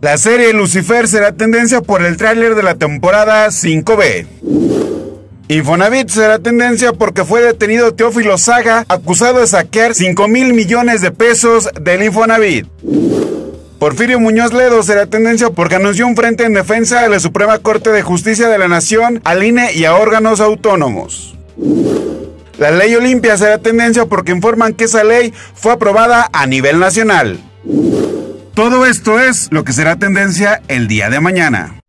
La serie Lucifer será tendencia por el tráiler de la temporada 5B. Infonavit será tendencia porque fue detenido Teófilo Saga, acusado de saquear 5 mil millones de pesos del Infonavit. Porfirio Muñoz Ledo será tendencia porque anunció un frente en defensa de la Suprema Corte de Justicia de la Nación, al INE y a órganos autónomos. La ley Olimpia será tendencia porque informan que esa ley fue aprobada a nivel nacional. Todo esto es lo que será tendencia el día de mañana.